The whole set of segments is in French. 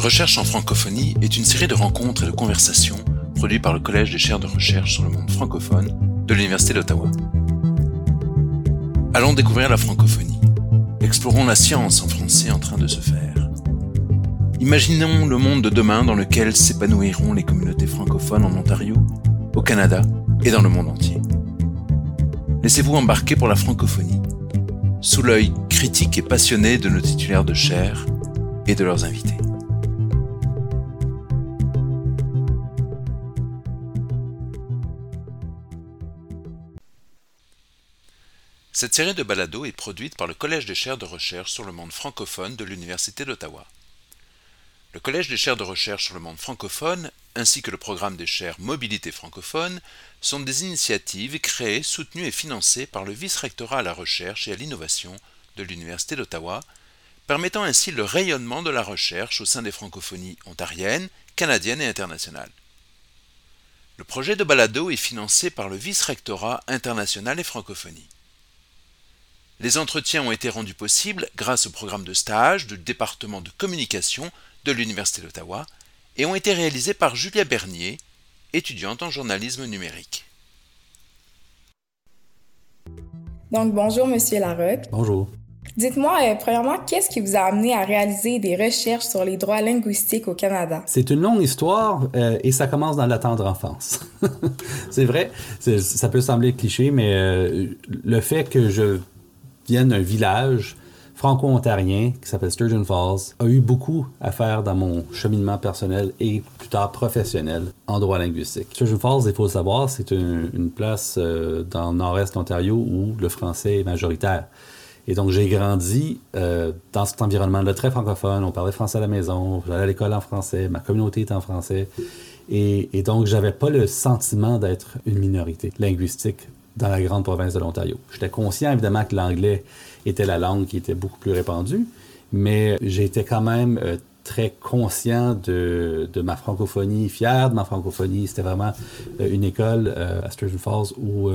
Recherche en francophonie est une série de rencontres et de conversations produites par le Collège des chaires de recherche sur le monde francophone de l'Université d'Ottawa. Allons découvrir la francophonie. Explorons la science en français en train de se faire. Imaginons le monde de demain dans lequel s'épanouiront les communautés francophones en Ontario, au Canada et dans le monde entier. Laissez-vous embarquer pour la francophonie, sous l'œil critique et passionné de nos titulaires de chaire et de leurs invités. Cette série de balados est produite par le Collège des chaires de recherche sur le monde francophone de l'Université d'Ottawa. Le Collège des chaires de recherche sur le monde francophone, ainsi que le programme des chaires Mobilité francophone, sont des initiatives créées, soutenues et financées par le vice-rectorat à la recherche et à l'innovation de l'Université d'Ottawa, permettant ainsi le rayonnement de la recherche au sein des francophonies ontariennes, canadiennes et internationales. Le projet de balado est financé par le vice-rectorat international et francophonie. Les entretiens ont été rendus possibles grâce au programme de stage du département de communication de l'Université d'Ottawa et ont été réalisés par Julia Bernier, étudiante en journalisme numérique. Donc, bonjour, Monsieur Larocque. Bonjour. Dites-moi, euh, premièrement, qu'est-ce qui vous a amené à réaliser des recherches sur les droits linguistiques au Canada? C'est une longue histoire euh, et ça commence dans la tendre enfance. c'est vrai, ça peut sembler cliché, mais euh, le fait que je viennent d'un village franco-ontarien qui s'appelle Sturgeon Falls, a eu beaucoup à faire dans mon cheminement personnel et plus tard professionnel en droit linguistique. Sturgeon Falls, il faut le savoir, c'est une, place euh, dans le nord-est Ontario où le français est majoritaire. Et donc, j'ai grandi euh, dans cet environnement-là très francophone. On parlait français à la maison, j'allais à l'école en français, ma communauté était en français. Et, et donc, j'avais pas le sentiment d'être une minorité linguistique dans la grande province de l'Ontario. J'étais conscient évidemment que l'anglais était la langue qui était beaucoup plus répandue, mais j'étais quand même euh, très conscient de, ma francophonie, fier de ma francophonie. C'était vraiment euh, une école euh, à Sturgeon Falls où,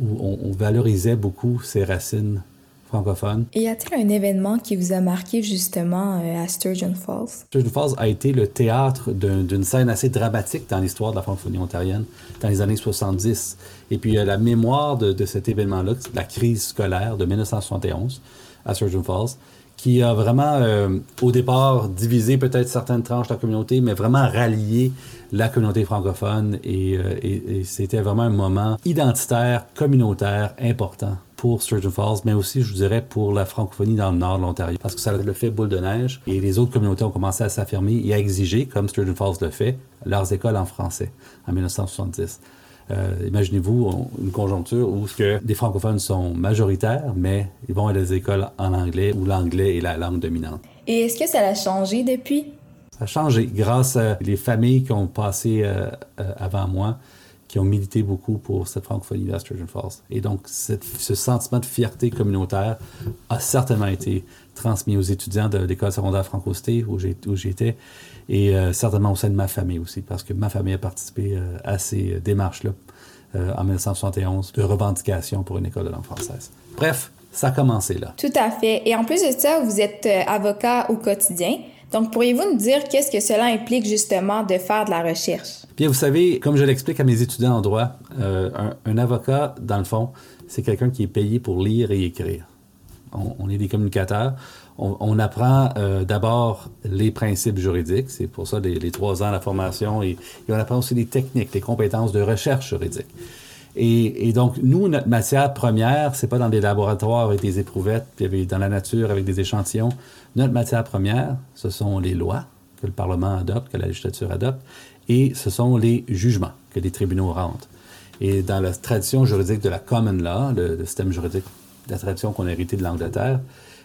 on, valorisait beaucoup ses racines francophone. Et y a-t-il un événement qui vous a marqué justement euh, à Sturgeon Falls? Sturgeon Falls a été le théâtre d'une scène assez dramatique dans l'histoire de la francophonie ontarienne dans les années 70. Et puis la mémoire de, de cet événement-là, la crise scolaire de 1971 à Sturgeon Falls, qui a vraiment, euh, au départ, divisé peut-être certaines tranches de la communauté, mais vraiment rallié la communauté francophone. Et, euh, et, et c'était vraiment un moment identitaire, communautaire, important pour Sturgeon Falls, mais aussi, je vous dirais, pour la francophonie dans le nord de l'Ontario, parce que ça le fait boule de neige, et les autres communautés ont commencé à s'affirmer et à exiger, comme Sturgeon Falls le fait, leurs écoles en français en 1970. Euh, Imaginez-vous une conjoncture où que des francophones sont majoritaires, mais ils vont à des écoles en anglais où l'anglais est la langue dominante. Et est-ce que ça a changé depuis? Ça a changé grâce à les familles qui ont passé euh, euh, avant moi qui ont milité beaucoup pour cette francophonie de Sturgeon Falls. Et donc, ce sentiment de fierté communautaire a certainement été transmis aux étudiants de l'école secondaire franco-cité où j'étais et euh, certainement au sein de ma famille aussi, parce que ma famille a participé euh, à ces démarches-là euh, en 1971 de revendication pour une école de langue française. Bref, ça a commencé là. Tout à fait. Et en plus de ça, vous êtes avocat au quotidien. Donc, pourriez-vous nous dire qu'est-ce que cela implique justement de faire de la recherche? Bien, vous savez, comme je l'explique à mes étudiants en droit, euh, un, avocat, dans le fond, c'est quelqu'un qui est payé pour lire et écrire. On, est des communicateurs. On, apprend euh, d'abord les principes juridiques, c'est pour ça les, les, trois ans de la formation, et, et, on apprend aussi les techniques, les compétences de recherche juridique. Et, et, donc, nous, notre matière première, c'est pas dans des laboratoires avec des éprouvettes, puis dans la nature avec des échantillons. Notre matière première, ce sont les lois que le Parlement adopte, que la législature adopte, et ce sont les jugements que les tribunaux rendent. Et dans la tradition juridique de la common law, le, système juridique, la tradition qu'on a hérité de l'Angleterre,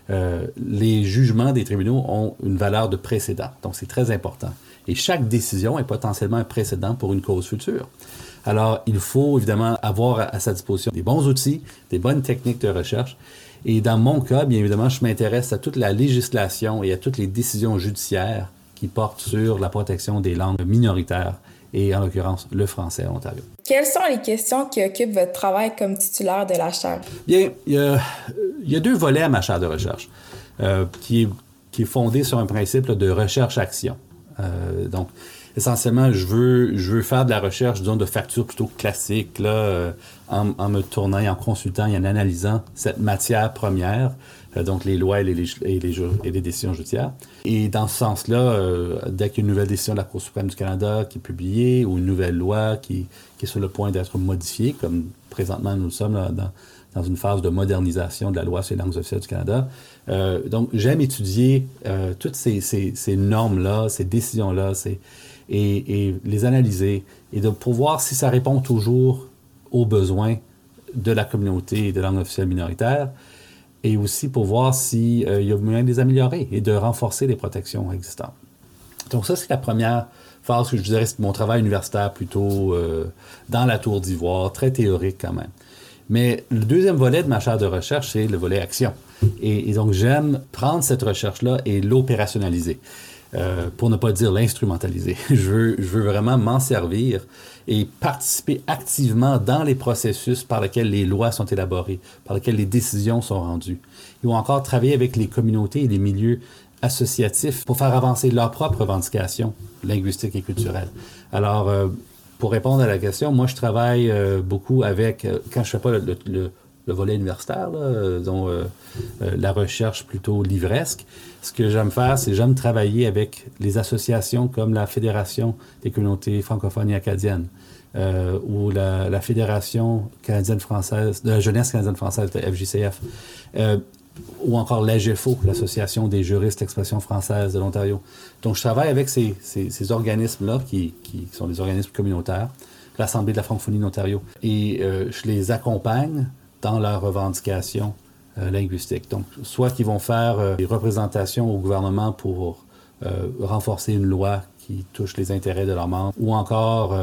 euh, les jugements des tribunaux ont une valeur de précédent. Donc, c'est très important. Et chaque décision est potentiellement un précédent pour une cause future. Alors, il faut évidemment avoir à sa disposition des bons outils, des bonnes techniques de recherche. Et dans mon cas, bien évidemment, je m'intéresse à toute la législation et à toutes les décisions judiciaires qui portent sur la protection des langues minoritaires et en l'occurrence le français à Ontario. Quelles sont les questions qui occupent votre travail comme titulaire de la chaire? Bien, il y a, il y a deux volets à ma chaire de recherche, euh, qui est qui est fondé sur un principe de recherche-action. Euh, donc, essentiellement, je veux, je veux faire de la recherche, disons, de facture plutôt classique, là, euh, en, me tournant et en consultant et en analysant cette matière première, euh, donc les lois et les, et, les, et les, décisions judiciaires. Et dans ce sens-là, dès qu'il y a une nouvelle décision de la Cour suprême du Canada qui est publiée ou une nouvelle loi qui, qui est sur le point d'être modifiée, comme présentement nous sommes là, dans, dans une phase de modernisation de la loi sur les langues officielles du Canada. Euh, donc, j'aime étudier euh, toutes ces, ces, ces normes-là, ces décisions-là, et, et, les analyser, et de, pour voir si ça répond toujours aux besoins de la communauté de langues officielles minoritaires, et aussi pour voir s'il euh, y a moyen de les améliorer et de renforcer les protections existantes. Donc ça, c'est la première phase que je dirais, c'est mon travail universitaire plutôt dans la tour d'ivoire, très théorique quand même. Mais le deuxième volet de ma chaire de recherche, c'est le volet action. Et, donc, j'aime prendre cette recherche-là et l'opérationnaliser. Euh, pour ne pas dire l'instrumentaliser. je, veux, je veux vraiment m'en servir et participer activement dans les processus par lesquels les lois sont élaborées, par lesquels les décisions sont rendues. Ils vont encore travailler avec les communautés et les milieux associatifs pour faire avancer leurs propres revendications linguistiques et culturelles. Alors, euh, pour répondre à la question, moi, je travaille euh, beaucoup avec, euh, quand je fais pas le, volet universitaire, là, euh, dont la recherche plutôt livresque, ce que j'aime faire, c'est j'aime travailler avec les associations comme la Fédération des communautés francophones et acadiennes. ou la, Fédération canadienne-française, de la jeunesse canadienne-française, la FJCF ou encore l'AGFO, l'Association des juristes d'expression française de l'Ontario. Donc, je travaille avec ces, organismes-là, qui, sont des organismes communautaires, l'Assemblée de la francophonie d'Ontario, et euh, je les accompagne dans leurs revendications euh, linguistiques. Donc, soit qu'ils vont faire euh, des représentations au gouvernement pour renforcer une loi qui touche les intérêts de leurs membres, ou encore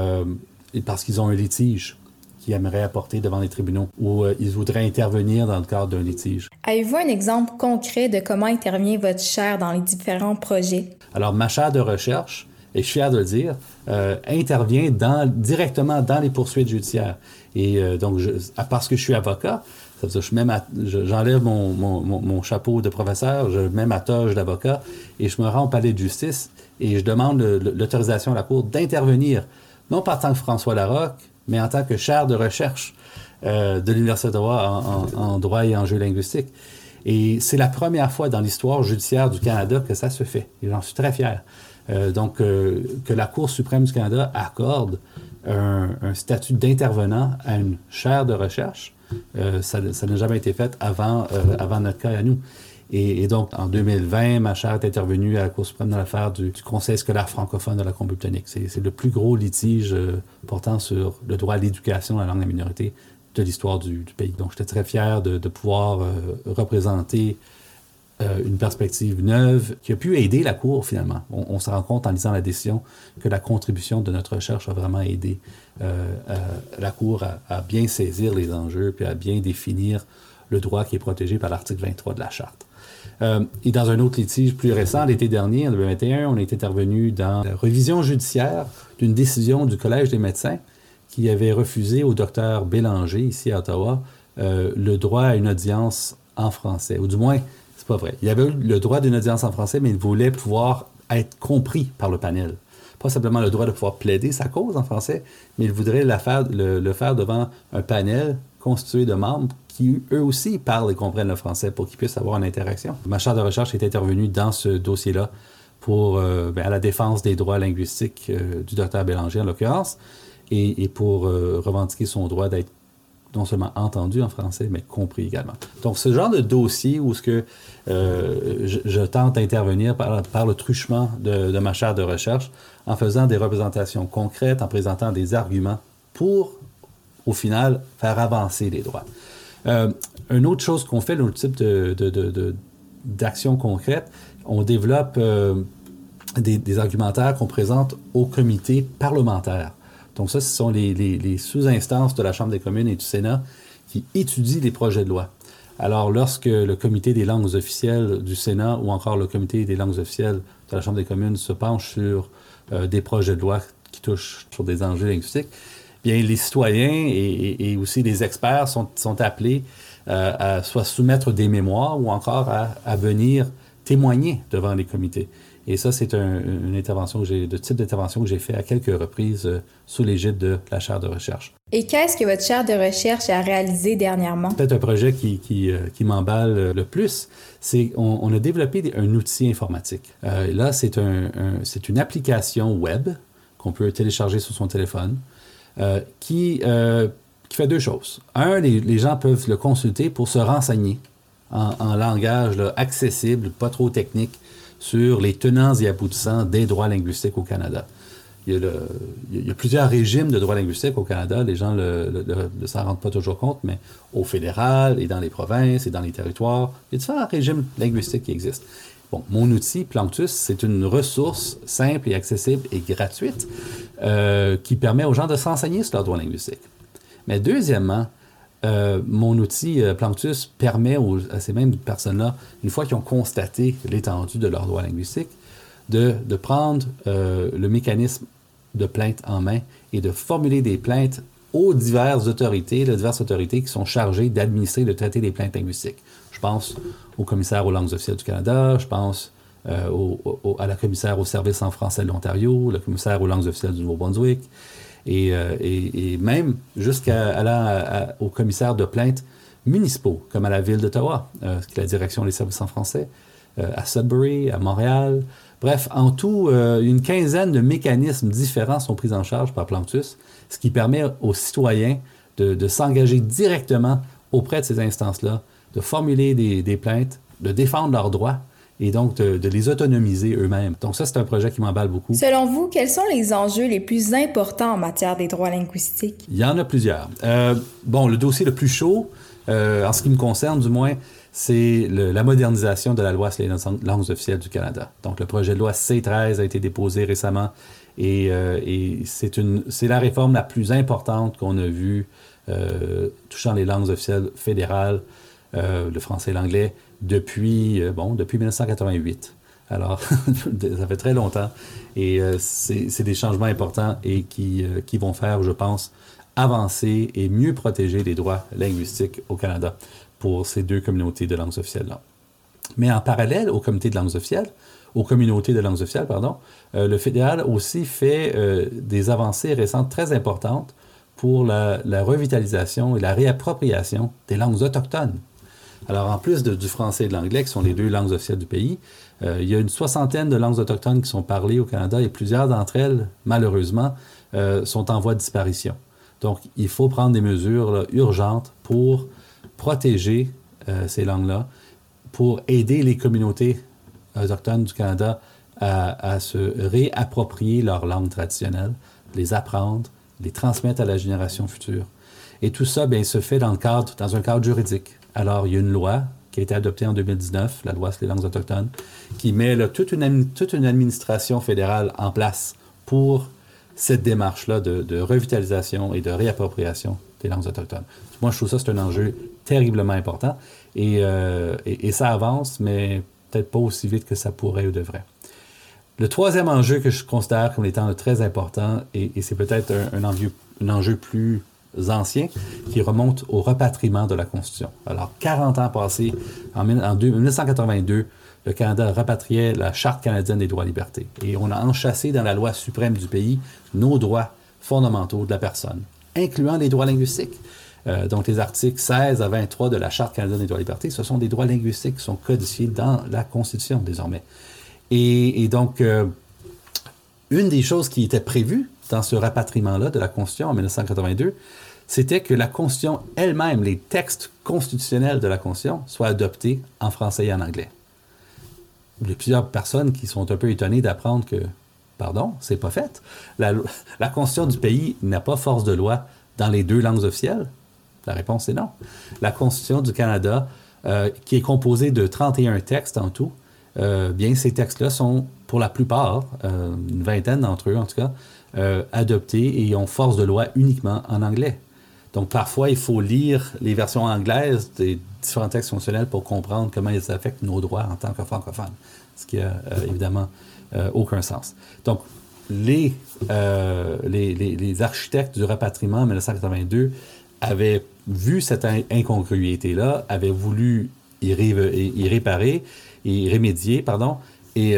parce qu'ils ont un litige qu'ils aimeraient apporter devant les tribunaux ou euh, ils voudraient intervenir dans le cadre d'un litige. Avez-vous un exemple concret de comment intervient votre chaire dans les différents projets? Alors, ma chaire de recherche, et je suis fier de le dire, euh, intervient dans, directement dans les poursuites judiciaires. Et euh, donc, je, parce que je suis avocat, ça veut dire je j'enlève mon, mon, mon, chapeau de professeur, je mets ma toge d'avocat et je me rends au palais de justice et je demande l'autorisation à la Cour d'intervenir, non pas tant que François Larocque, mais en tant que chaire de recherche euh, de l'Université d'Ottawa en, en, droit et en jeu linguistique. Et c'est la première fois dans l'histoire judiciaire du Canada que ça se fait. Et j'en suis très fier. Euh, donc, euh, que la Cour suprême du Canada accorde un, statut d'intervenant à une chaire de recherche, ça n'a jamais été fait avant, avant notre cas à nous. Et, donc, en 2020, ma chère est intervenue à la Cour suprême dans l'affaire du, Conseil scolaire francophone de la Colombie-Britannique. C'est le plus gros litige euh, portant sur le droit à l'éducation de la langue des minorités de l'histoire du, pays. Donc, j'étais très fier de, pouvoir euh, représenter euh, une perspective neuve qui a pu aider la Cour, finalement. On, se rend compte en lisant la décision que la contribution de notre recherche a vraiment aidé la Cour à, bien saisir les enjeux puis à bien définir le droit qui est protégé par l'article 23 de la Charte. Euh, et dans un autre litige plus récent, l'été dernier, en 2021, on est intervenu dans la révision judiciaire d'une décision du Collège des médecins qui avait refusé au docteur Bélanger, ici à Ottawa, euh, le droit à une audience en français. Ou du moins, c'est pas vrai. Il avait le droit d'une audience en français, mais il voulait pouvoir être compris par le panel. Pas simplement le droit de pouvoir plaider sa cause en français, mais il voudrait le faire devant un panel constitué de membres qui eux aussi parlent et comprennent le français pour qu'ils puissent avoir une interaction. Ma chaire de recherche est intervenue dans ce dossier-là pour euh, ben, à la défense des droits linguistiques euh, du docteur Bélanger en l'occurrence et, pour euh, revendiquer son droit d'être non seulement entendu en français, mais compris également. Donc, ce genre de dossier où ce que je, tente d'intervenir par, le truchement de, ma chaire de recherche en faisant des représentations concrètes, en présentant des arguments pour, au final, faire avancer les droits. Euh, une autre chose qu'on fait, autre type d'action concrète, on développe euh, des, argumentaires qu'on présente au comité parlementaire. Donc ça, ce sont les, sous-instances de la Chambre des communes et du Sénat qui étudient les projets de loi. Alors, lorsque le comité des langues officielles du Sénat ou encore le comité des langues officielles de la Chambre des communes se penche sur euh, des projets de loi qui touchent sur des enjeux linguistiques, bien, les citoyens et, aussi les experts sont, appelés euh, à soit soumettre des mémoires ou encore à, venir témoigner devant les comités. Et ça, c'est une intervention que j'ai, de type d'intervention que j'ai fait à quelques reprises euh, sous l'égide de la chaire de recherche. Et qu'est-ce que votre chaire de recherche a réalisé dernièrement? Peut-être un projet qui, qui, euh, qui m'emballe le plus, c'est on, a développé un outil informatique. Euh, là, c'est un, c'est une application web qu'on peut télécharger sur son téléphone qui, qui fait deux choses. Un, les, les, gens peuvent le consulter pour se renseigner en, en langage là, accessible, pas trop technique, sur les tenants et aboutissants des droits linguistiques au Canada. Il y, a plusieurs régimes de droits linguistiques au Canada. Les gens ne s'en rendent pas toujours compte, mais au fédéral et dans les provinces et dans les territoires, il y a différents régimes linguistiques qui existent. Mon outil, Planctus, c'est une ressource simple et accessible et gratuite euh, qui permet aux gens de s'enseigner sur leurs droits linguistiques. Mais deuxièmement, euh, mon outil euh, Planctus permet à ces mêmes personnes-là, une fois qu'ils ont constaté l'étendue de leurs droits linguistiques, de, de prendre euh, le mécanisme de plainte en main et de formuler des plaintes aux diverses autorités, les diverses autorités qui sont chargées d'administrer le traité des plaintes linguistiques. Je pense au commissaire aux langues officielles du Canada, je pense à la commissaire au service en français de l'Ontario, le commissaire aux langues officielles du Nouveau-Brunswick, euh, et, même jusqu'à aller au commissaire de plainte municipaux, comme à la ville d'Ottawa, euh, la direction des services en français, euh, à Sudbury, à Montréal. Bref, en tout, une quinzaine de mécanismes différents sont pris en charge par Planctus, ce qui permet aux citoyens de, s'engager directement auprès de ces instances-là, de formuler des plaintes, de défendre leurs droits et donc de, les autonomiser eux-mêmes. Donc ça, c'est un projet qui m'emballe beaucoup. Selon vous, quels sont les enjeux les plus importants en matière des droits linguistiques? Il y en a plusieurs. Euh, bon, le dossier le plus chaud, euh, en ce qui me concerne du moins, c'est la modernisation de la loi sur les langues officielles du Canada. Donc le projet de loi C13 a été déposé récemment et, euh, et c'est la réforme la plus importante qu'on a vue touchant les langues officielles fédérales, le français et l'anglais, depuis, euh, bon, depuis 1988. Alors, ça fait très longtemps et euh, c'est des changements importants et qui, euh, qui vont faire, je pense, avancer et mieux protéger les droits linguistiques au Canada pour ces deux communautés de langues officielles-là. Mais en parallèle aux comités de langues officielles, aux communautés de langues officielles, pardon, le fédéral aussi fait des avancées récentes très importantes pour la, revitalisation et la réappropriation des langues autochtones alors, en plus du français et de l'anglais, qui sont les deux langues officielles du pays, euh, il y a une soixantaine de langues autochtones qui sont parlées au Canada et plusieurs d'entre elles, malheureusement, euh, sont en voie de disparition. Donc, il faut prendre des mesures urgentes pour protéger euh, ces langues-là, pour aider les communautés autochtones du Canada à, à, se réapproprier leur langue traditionnelle, les apprendre, les transmettre à la génération future. Et tout ça, bien, se fait dans, le cadre, dans un cadre juridique. Alors, il y a une loi qui a été adoptée en 2019, la loi sur les langues autochtones, qui met toute, une, toute une administration fédérale en place pour cette démarche-là de, revitalisation et de réappropriation des langues autochtones. Moi, je trouve ça, c'est un enjeu terriblement important et, euh, ça avance, mais peut-être pas aussi vite que ça pourrait ou devrait. Le troisième enjeu que je considère comme étant très important, et, c'est peut-être un, un, enjeu plus anciens qui remontent au repatriement de la Constitution. Alors, 40 ans passés, en, 1982, le Canada rapatriait la Charte canadienne des droits et libertés. Et on a enchâssé dans la loi suprême du pays nos droits fondamentaux de la personne, incluant les droits linguistiques. Euh, donc, les articles 16 à 23 de la Charte canadienne des droits et libertés, ce sont des droits linguistiques qui sont codifiés dans la Constitution désormais. Et, donc, euh, une des choses qui était prévue dans ce rapatriement-là de la Constitution en 1982, c'était que la Constitution elle-même, les textes constitutionnels de la Constitution, soient adoptés en français et en anglais. Il y a plusieurs personnes qui sont un peu étonnées d'apprendre que, pardon, c'est pas fait. La, Constitution du pays n'a pas force de loi dans les deux langues officielles? La réponse est non. La Constitution du Canada, euh, qui est composée de 31 textes en tout, euh, bien, ces textes-là sont, pour la plupart, euh, une vingtaine d'entre eux en tout cas, euh, et ont force de loi uniquement en anglais. Donc parfois, il faut lire les versions anglaises des différents textes fonctionnels pour comprendre comment ils affectent nos droits en tant que francophones, ce qui n'a euh, évidemment euh, aucun sens. Donc les, les, les, architectes du rapatriement en 1982 avaient vu cette incongruité-là, avaient voulu y, réparer, y remédier, pardon, et,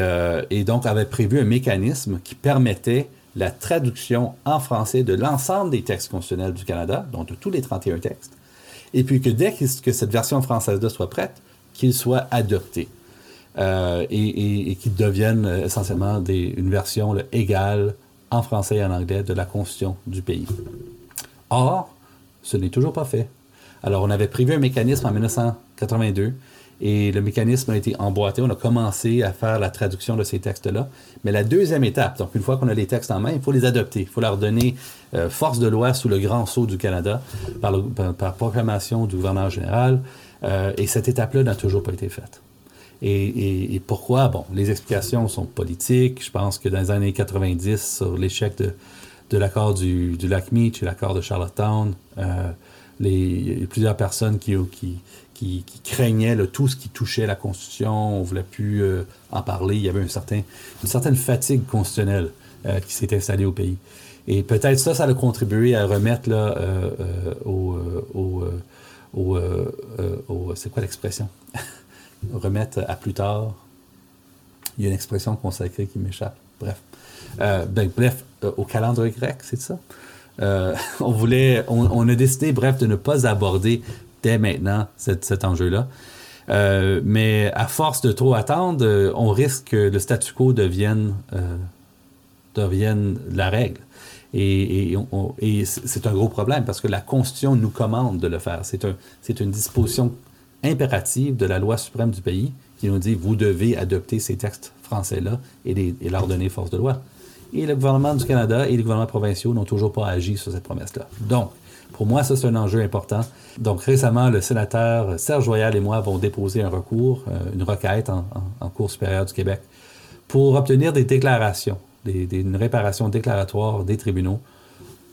et donc avait prévu un mécanisme qui permettait la traduction en français de l'ensemble des textes constitutionnels du Canada, donc de tous les 31 textes, et puis que dès que cette version française-là soit prête, qu'il soit adopté euh, et, qu'il devienne euh, essentiellement une version égale en français et en anglais de la Constitution du pays. Or, ce n'est toujours pas fait. Alors, on avait prévu un mécanisme en 1982 et le mécanisme a été emboîté. On a commencé à faire la traduction de ces textes-là. Mais la deuxième étape, donc une fois qu'on a les textes en main, il faut les adopter. Il faut leur donner euh, force de loi sous le grand sceau du Canada par, proclamation du gouverneur général. Euh, et cette étape-là n'a toujours pas été faite. Et, pourquoi? Bon, les explications sont politiques. Je pense que dans les années 90, sur l'échec de, l'accord du, lac Meach et l'accord de Charlottetown, euh, il y a plusieurs personnes qui, qui, qui, craignaient tout ce qui touchait la Constitution. On voulait plus euh, en parler. Il y avait une certaine fatigue constitutionnelle euh, qui s'est installée au pays. Et peut-être ça, ça a contribué à remettre là, euh, au, c'est quoi l'expression? remettre à plus tard. Il y a une expression consacrée qui m'échappe. Bref. Ben, bref, au calendrier grec, c'est ça? on voulait, on, a décidé, bref, de ne pas aborder dès maintenant cet, enjeu-là. Euh, mais à force de trop attendre, euh, on risque que le statu quo devienne, euh, devienne la règle. Et, c'est un gros problème parce que la Constitution nous commande de le faire. C'est un, une disposition impérative de la loi suprême du pays qui nous dit vous devez adopter ces textes français-là et leur donner force de loi. Et le gouvernement du Canada et les gouvernements provinciaux n'ont toujours pas agi sur cette promesse-là. Donc, pour moi, ça, c'est un enjeu important. Donc, récemment, le sénateur Serge Royal et moi avons déposé un recours, euh, une requête en, Cour supérieure du Québec pour obtenir des déclarations, une réparation déclaratoire des tribunaux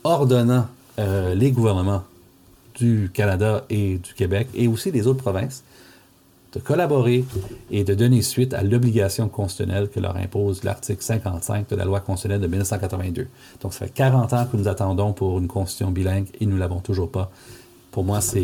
ordonnant euh, les gouvernements du Canada et du Québec et aussi des autres provinces de collaborer et de donner suite à l'obligation constitutionnelle que leur impose l'article 55 de la loi constitutionnelle de 1982. Donc, ça fait 40 ans que nous attendons pour une constitution bilingue et nous ne l'avons toujours pas. Pour moi, c'est